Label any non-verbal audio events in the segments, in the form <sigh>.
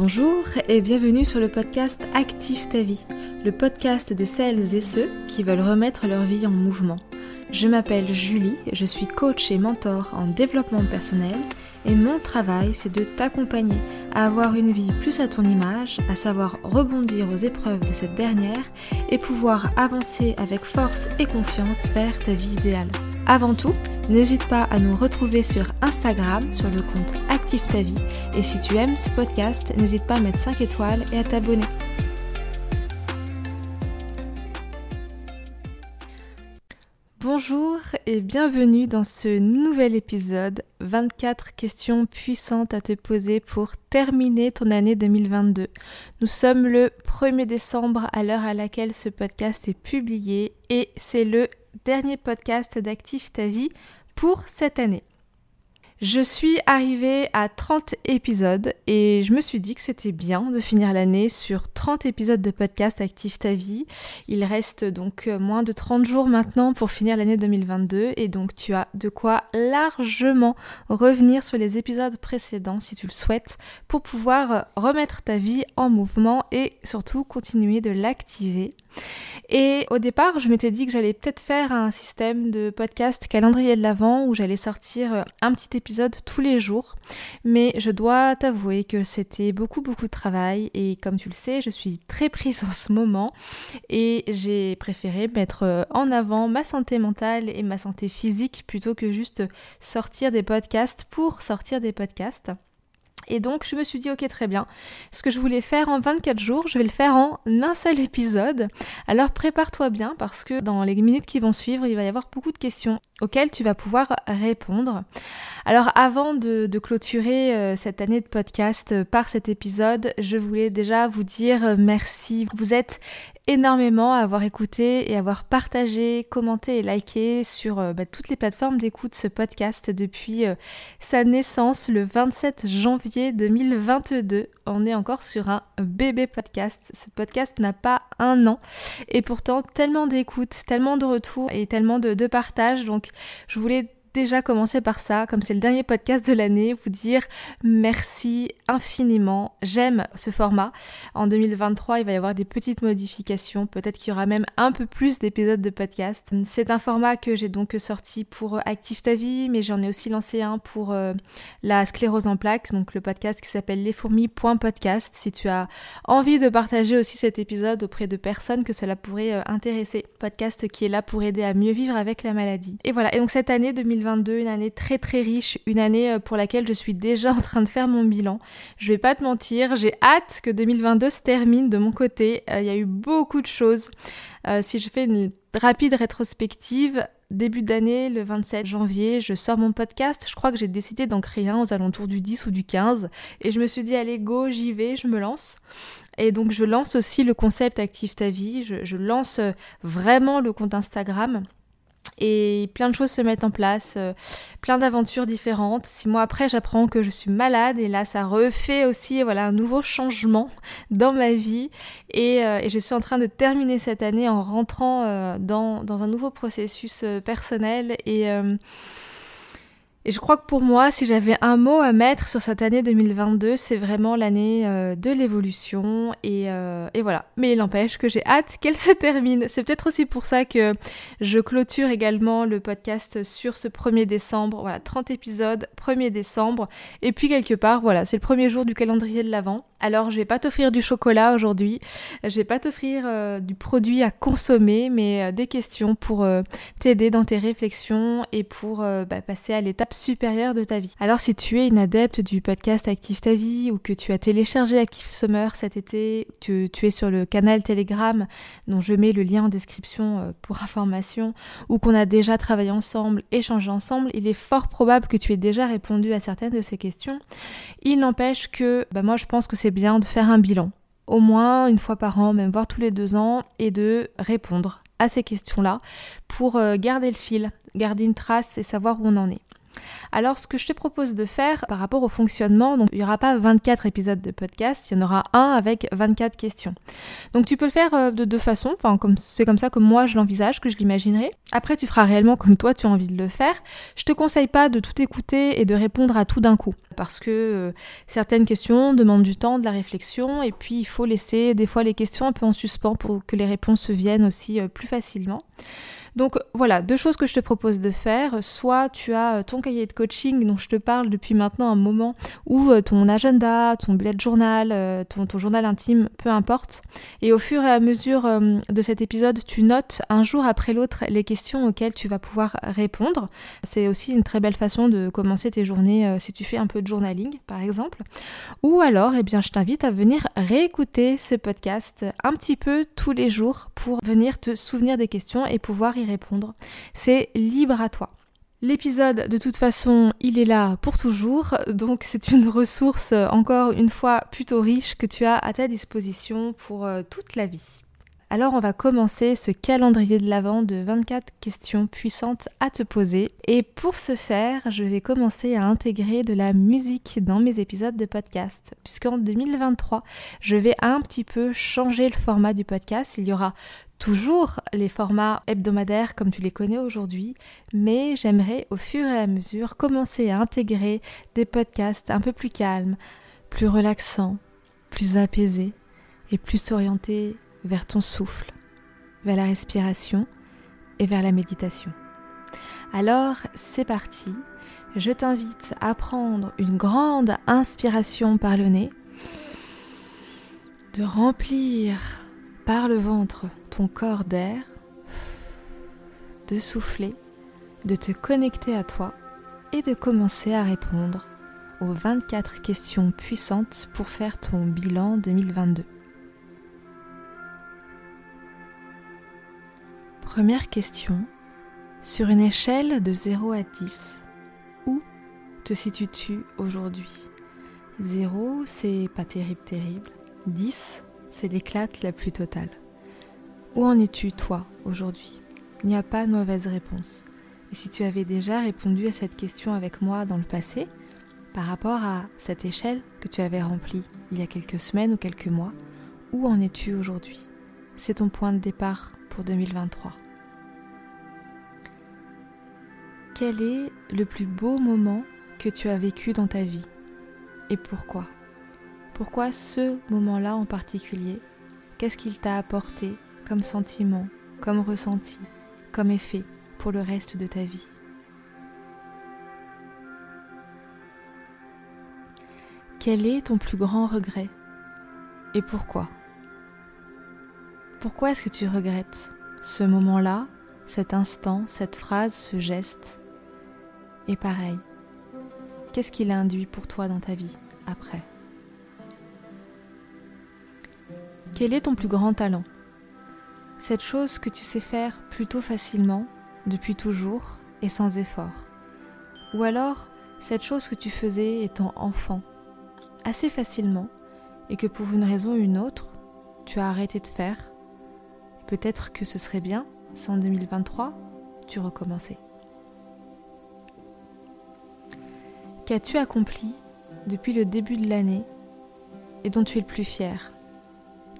Bonjour et bienvenue sur le podcast Active ta vie, le podcast de celles et ceux qui veulent remettre leur vie en mouvement. Je m'appelle Julie, je suis coach et mentor en développement personnel et mon travail c'est de t'accompagner à avoir une vie plus à ton image, à savoir rebondir aux épreuves de cette dernière et pouvoir avancer avec force et confiance vers ta vie idéale. Avant tout, n'hésite pas à nous retrouver sur Instagram sur le compte Active ta vie et si tu aimes ce podcast, n'hésite pas à mettre 5 étoiles et à t'abonner. Bonjour et bienvenue dans ce nouvel épisode 24 questions puissantes à te poser pour terminer ton année 2022. Nous sommes le 1er décembre à l'heure à laquelle ce podcast est publié et c'est le dernier podcast d'Active ta vie pour cette année. Je suis arrivée à 30 épisodes et je me suis dit que c'était bien de finir l'année sur 30 épisodes de podcast Active ta vie. Il reste donc euh, moins de 30 jours maintenant pour finir l'année 2022 et donc tu as de quoi largement revenir sur les épisodes précédents si tu le souhaites pour pouvoir remettre ta vie en mouvement et surtout continuer de l'activer. Et au départ, je m'étais dit que j'allais peut-être faire un système de podcast calendrier de l'avant où j'allais sortir un petit épisode tous les jours. Mais je dois t'avouer que c'était beaucoup beaucoup de travail et comme tu le sais, je suis très prise en ce moment et j'ai préféré mettre en avant ma santé mentale et ma santé physique plutôt que juste sortir des podcasts pour sortir des podcasts. Et donc je me suis dit ok très bien, ce que je voulais faire en 24 jours, je vais le faire en un seul épisode. Alors prépare-toi bien parce que dans les minutes qui vont suivre, il va y avoir beaucoup de questions auxquelles tu vas pouvoir répondre. Alors avant de, clôturer euh, cette année de podcast euh, par cet épisode, je voulais déjà vous dire euh, merci. Vous êtes énormément à avoir écouté et avoir partagé, commenté et liké sur bah, toutes les plateformes d'écoute ce podcast depuis sa naissance le 27 janvier 2022. On est encore sur un bébé podcast. Ce podcast n'a pas un an et pourtant tellement d'écoute, tellement de retours et tellement de, de partage. Donc je voulais déjà commencer par ça, comme c'est le dernier podcast de l'année, vous dire merci infiniment. J'aime ce format. En 2023, il va y avoir des petites modifications. Peut-être qu'il y aura même un peu plus d'épisodes de podcast. C'est un format que j'ai donc sorti pour Active ta vie, mais j'en ai aussi lancé un pour euh, la sclérose en plaques, donc le podcast qui s'appelle lesfourmis.podcast. Si tu as envie de partager aussi cet épisode auprès de personnes que cela pourrait euh, intéresser. Podcast qui est là pour aider à mieux vivre avec la maladie. Et voilà. Et donc cette année 2023, 2022, une année très très riche, une année euh, pour laquelle je suis déjà <laughs> en train de faire mon bilan. Je vais pas te mentir, j'ai hâte que 2022 se termine de mon côté. Euh, il y a eu beaucoup de choses. Euh, si je fais une rapide rétrospective, début d'année, le 27 janvier, je sors mon podcast. Je crois que j'ai décidé d'en créer un aux alentours du 10 ou du 15. Et je me suis dit, allez, go, j'y vais, je me lance. Et donc je lance aussi le concept Active ta vie. je lance vraiment le compte Instagram et plein de choses se mettent en place, euh, plein d'aventures différentes. Six mois après, j'apprends que je suis malade. Et là, ça refait aussi voilà un nouveau changement <laughs> dans ma vie. Et, euh, et je suis en train de terminer cette année en rentrant euh, dans, dans, un nouveau processus personnel. Et et je crois que pour moi, si j'avais un mot à mettre sur cette année 2022, c'est vraiment l'année euh, de l'évolution. Euh, et, voilà. Mais il n'empêche que j'ai hâte qu'elle se termine. C'est peut-être aussi pour ça que je clôture également le podcast sur ce 1er décembre. Voilà, 30 épisodes, 1er décembre. Et puis quelque part, voilà, c'est le premier jour du calendrier de l'Avent. Alors je vais pas t'offrir du chocolat aujourd'hui, je vais pas t'offrir euh, du produit à consommer, mais des questions pour t'aider dans tes réflexions et pour bah, passer à l'étape supérieure de ta vie. Alors si tu es une adepte du podcast Active ta vie ou que tu as téléchargé Active Summer cet été, que tu es sur le canal Telegram dont je mets le lien en description pour information, ou qu'on a déjà travaillé ensemble, échangé ensemble, il est fort probable que tu aies déjà répondu à certaines de ces questions. Il n'empêche que bah, moi je pense que c'est bien de faire un bilan, au moins une fois par an, même voire tous les deux ans, et de répondre à ces questions-là pour euh, garder le fil, garder une trace et savoir où on en est. Alors ce que je te propose de faire par rapport au fonctionnement, donc il n'y aura pas 24 épisodes de podcast, il y en aura un avec 24 questions. Donc tu peux le faire euh, de deux façons, c'est comme ça que moi je l'envisage, que je l'imaginerai. Après tu feras réellement comme toi tu as envie de le faire. Je te conseille pas de tout écouter et de répondre à tout d'un coup parce que euh, certaines questions demandent du temps, de la réflexion et puis il faut laisser des fois les questions un peu en suspens pour que les réponses viennent aussi euh, plus facilement. Donc voilà, deux choses que je te propose de faire. Soit tu as euh, ton cahier de coaching dont je te parle depuis maintenant un moment, ou euh, ton agenda, ton bullet journal, euh, ton, journal intime, peu importe. Et au fur et à mesure de cet épisode, tu notes un jour après l'autre les questions auxquelles tu vas pouvoir répondre. C'est aussi une très belle façon de commencer tes journées si tu fais un peu de journaling, par exemple. Ou alors, eh bien, je t'invite à venir réécouter ce podcast un petit peu tous les jours pour venir te souvenir des questions et pouvoir y répondre. C'est libre à toi. L'épisode, de toute façon, il est là pour toujours, donc c'est une ressource, encore une fois, plutôt riche que tu as à ta disposition pour euh, toute la vie. Alors on va commencer ce calendrier de l'Avent de 24 questions puissantes à te poser. Et pour ce faire, je vais commencer à intégrer de la musique dans mes épisodes de podcast. Puisqu'en 2023, je vais un petit peu changer le format du podcast. Il y aura toujours les formats hebdomadaires comme tu les connais aujourd'hui, mais j'aimerais au fur et à mesure commencer à intégrer des podcasts un peu plus calmes, plus relaxants, plus apaisés et plus orientés vers ton souffle, vers la respiration et vers la méditation. Alors c'est parti, je t'invite à prendre une grande inspiration par le nez, de remplir par le ventre ton corps d'air, de souffler, de te connecter à toi et de commencer à répondre aux 24 questions puissantes pour faire ton bilan 2022. Première question. Sur une échelle de 0 à 10, où te situes-tu aujourd'hui? 0, c'est pas terrible, terrible. 10, c'est l'éclate la plus totale. Où en es-tu, toi, aujourd'hui? Il n'y a pas de mauvaise réponse. Et si tu avais déjà répondu à cette question avec moi dans le passé, par rapport à cette échelle que tu avais remplie il y a quelques semaines ou quelques mois, où en es-tu aujourd'hui? C'est ton point de départ pour 2023. Quel est le plus beau moment que tu as vécu dans ta vie et pourquoi? Pourquoi ce moment-là en particulier? Qu'est-ce qu'il t'a apporté comme sentiment, comme ressenti, comme effet pour le reste de ta vie? Quel est ton plus grand regret et pourquoi? Pourquoi est-ce que tu regrettes ce moment-là, cet instant, cette phrase, ce geste Et pareil, qu'est-ce qu'il a induit pour toi dans ta vie après? Quel est ton plus grand talent? Cette chose que tu sais faire plutôt facilement, depuis toujours et sans effort? Ou alors cette chose que tu faisais étant enfant, assez facilement, et que pour une raison ou une autre, tu as arrêté de faire? Peut-être que ce serait bien si en 2023, tu recommençais. Qu'as-tu accompli depuis le début de l'année et dont tu es le plus fier?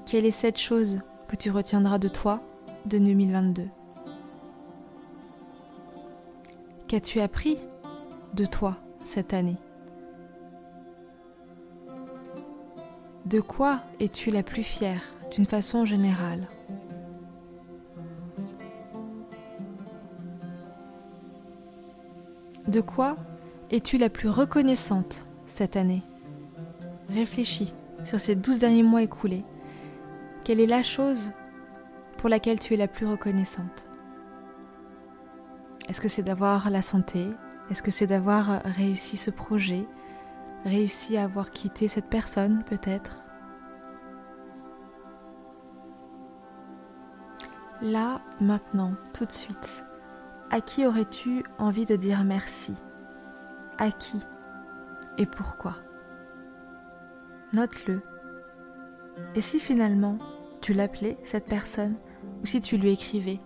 Quelle est cette chose que tu retiendras de toi de 2022 Qu'as-tu appris de toi cette année? De quoi es-tu la plus fière d'une façon générale? De quoi es-tu la plus reconnaissante cette année? Réfléchis sur ces douze derniers mois écoulés. Quelle est la chose pour laquelle tu es la plus reconnaissante? Est-ce que c'est d'avoir la santé? Est-ce que c'est d'avoir réussi ce projet? Réussi à avoir quitté cette personne peut-être? Là, maintenant, tout de suite, à qui aurais-tu envie de dire merci? À qui Et pourquoi Note-le. Et si finalement tu l'appelais, cette personne, ou si tu lui écrivais,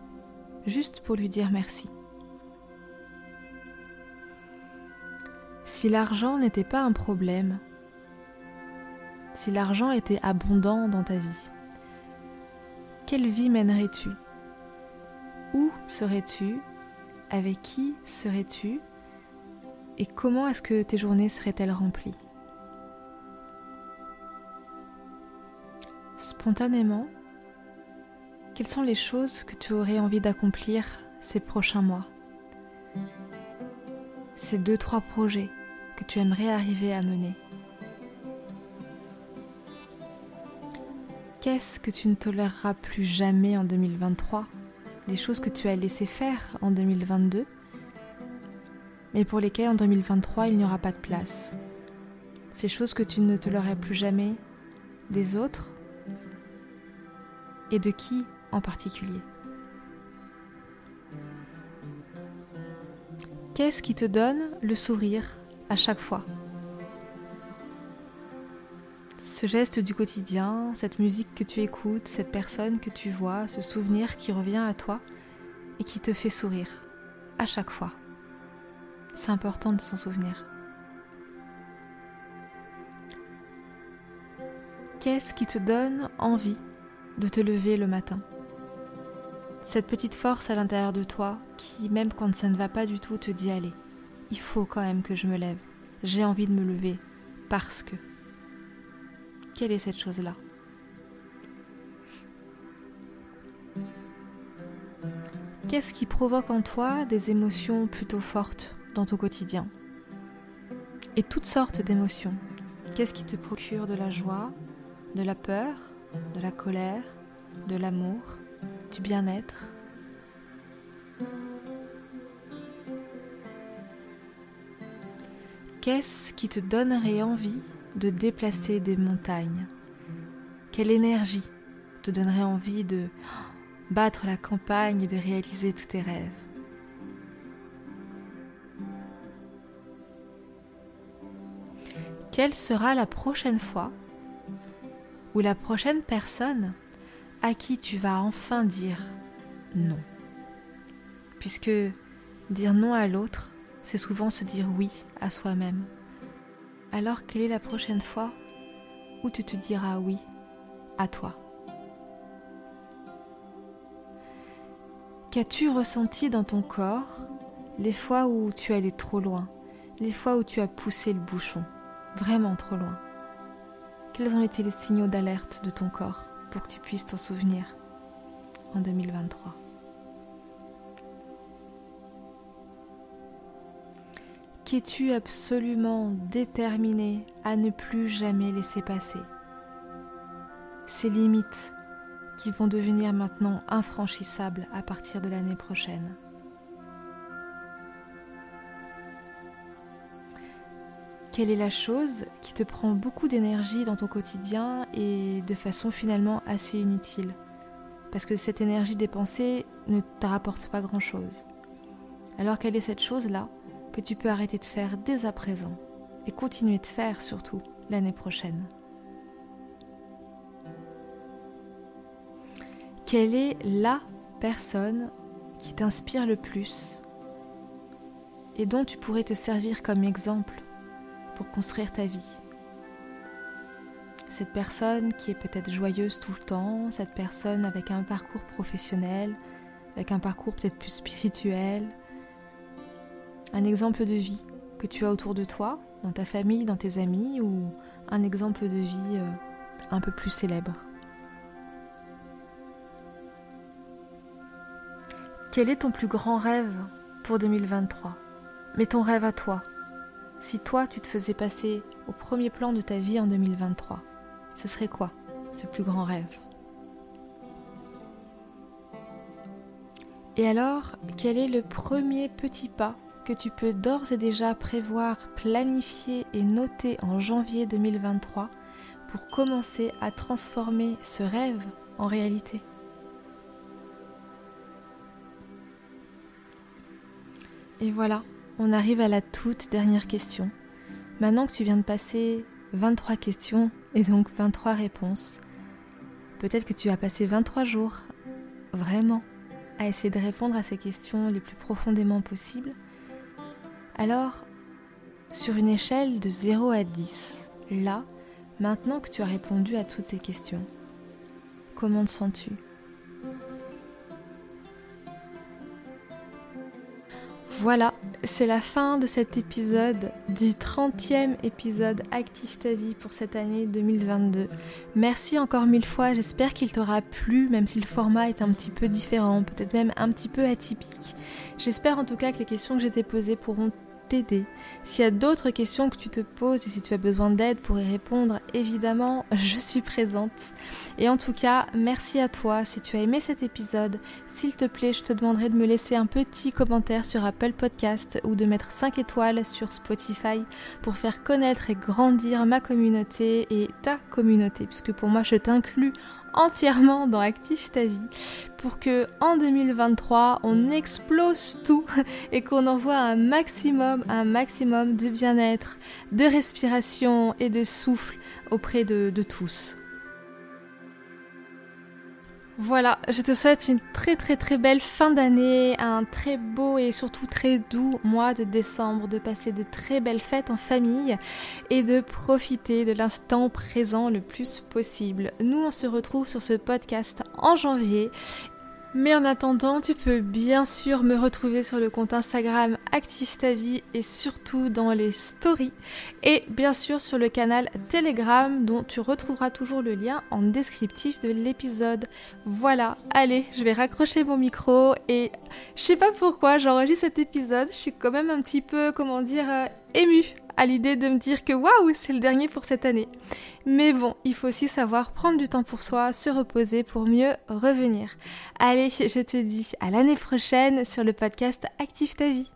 juste pour lui dire merci. Si l'argent n'était pas un problème, si l'argent était abondant dans ta vie, quelle vie mènerais-tu? Où serais-tu? Avec qui serais-tu? Et comment est-ce que tes journées seraient-elles remplies? Spontanément, quelles sont les choses que tu aurais envie d'accomplir ces prochains mois? Ces deux, trois projets que tu aimerais arriver à mener? Qu'est-ce que tu ne toléreras plus jamais en 2023 Des choses que tu as laissé faire en 2022, mais pour lesquelles en 2023 il n'y aura pas de place. Ces choses que tu ne toléreras plus jamais des autres et de qui en particulier? Qu'est-ce qui te donne le sourire à chaque fois? Ce geste du quotidien, cette musique que tu écoutes, cette personne que tu vois, ce souvenir qui revient à toi et qui te fait sourire à chaque fois. C'est important de s'en souvenir. Qu'est-ce qui te donne envie de te lever le matin? Cette petite force à l'intérieur de toi qui, même quand ça ne va pas du tout, te dit allez, il faut quand même que je me lève. J'ai envie de me lever parce que. Quelle est cette chose-là? Qu'est-ce qui provoque en toi des émotions plutôt fortes? Dans ton quotidien Et toutes sortes d'émotions. Qu'est-ce qui te procure de la joie, de la peur, de la colère, de l'amour, du bien-être? Qu'est-ce qui te donnerait envie de déplacer des montagnes? Quelle énergie te donnerait envie de battre la campagne et de réaliser tous tes rêves? Quelle sera la prochaine fois ou la prochaine personne à qui tu vas enfin dire non. Puisque dire non à l'autre, c'est souvent se dire oui à soi-même. Alors quelle est la prochaine fois où tu te diras oui à toi? Qu'as-tu ressenti dans ton corps les fois où tu allais trop loin, les fois où tu as poussé le bouchon, vraiment trop loin. Quels ont été les signaux d'alerte de ton corps pour que tu puisses t'en souvenir en 2023 Qu'es-tu absolument déterminé à ne plus jamais laisser passer? Ces limites qui vont devenir maintenant infranchissables à partir de l'année prochaine. Quelle est la chose qui te prend beaucoup d'énergie dans ton quotidien et de façon finalement assez inutile? Parce que cette énergie dépensée ne te rapporte pas grand-chose. Alors quelle est cette chose-là que tu peux arrêter de faire dès à présent et continuer de faire surtout l'année prochaine? Quelle est la personne qui t'inspire le plus et dont tu pourrais te servir comme exemple? Pour construire ta vie. Cette personne qui est peut-être joyeuse tout le temps, cette personne avec un parcours professionnel, avec un parcours peut-être plus spirituel, un exemple de vie que tu as autour de toi, dans ta famille, dans tes amis, ou un exemple de vie euh, un peu plus célèbre. Quel est ton plus grand rêve pour 2023 Mais ton rêve à toi, si toi, tu te faisais passer au premier plan de ta vie en 2023, ce serait quoi ce plus grand rêve? Et alors, quel est le premier petit pas que tu peux d'ores et déjà prévoir, planifier et noter en janvier 2023 pour commencer à transformer ce rêve en réalité? Et voilà, on arrive à la toute dernière question. Maintenant que tu viens de passer 23 questions et donc 23 réponses, peut-être que tu as passé 23 jours vraiment à essayer de répondre à ces questions les plus profondément possibles. Alors, sur une échelle de 0 à 10, là, maintenant que tu as répondu à toutes ces questions, comment te sens-tu? Voilà, c'est la fin de cet épisode, du 30e épisode Active ta vie pour cette année 2022. Merci encore mille fois, j'espère qu'il t'aura plu, même si le format est un petit peu différent, peut-être même un petit peu atypique. J'espère en tout cas que les questions que j'ai t'ai posées pourront s'il y a d'autres questions que tu te poses et si tu as besoin d'aide pour y répondre, évidemment, <laughs> je suis présente. Et en tout cas, merci à toi. Si tu as aimé cet épisode, s'il te plaît, je te demanderai de me laisser un petit commentaire sur Apple Podcast ou de mettre 5 étoiles sur Spotify pour faire connaître et grandir ma communauté et ta communauté, puisque pour moi, je t'inclus entièrement dans Active ta vie pour que en 2023 on explose tout <laughs> et qu'on envoie un maximum, un maximum de bien-être, de respiration et de souffle auprès de, de tous. Voilà, je te souhaite une très très très belle fin d'année, un très beau et surtout très doux mois de décembre, de passer de très belles fêtes en famille et de profiter de l'instant présent le plus possible. Nous on se retrouve sur ce podcast en janvier mais en attendant, tu peux bien sûr me retrouver sur le compte Instagram Active ta vie et surtout dans les stories. Et bien sûr sur le canal Telegram dont tu retrouveras toujours le lien en descriptif de l'épisode. Voilà, allez, je vais raccrocher mon micro et je sais pas pourquoi j'enregistre cet épisode, je suis quand même un petit peu, comment dire, euh, émue à l'idée de me dire que waouh, c'est le dernier pour cette année. Mais bon, il faut aussi savoir prendre du temps pour soi, se reposer pour mieux revenir. Allez, je te dis à l'année prochaine sur le podcast Active ta vie.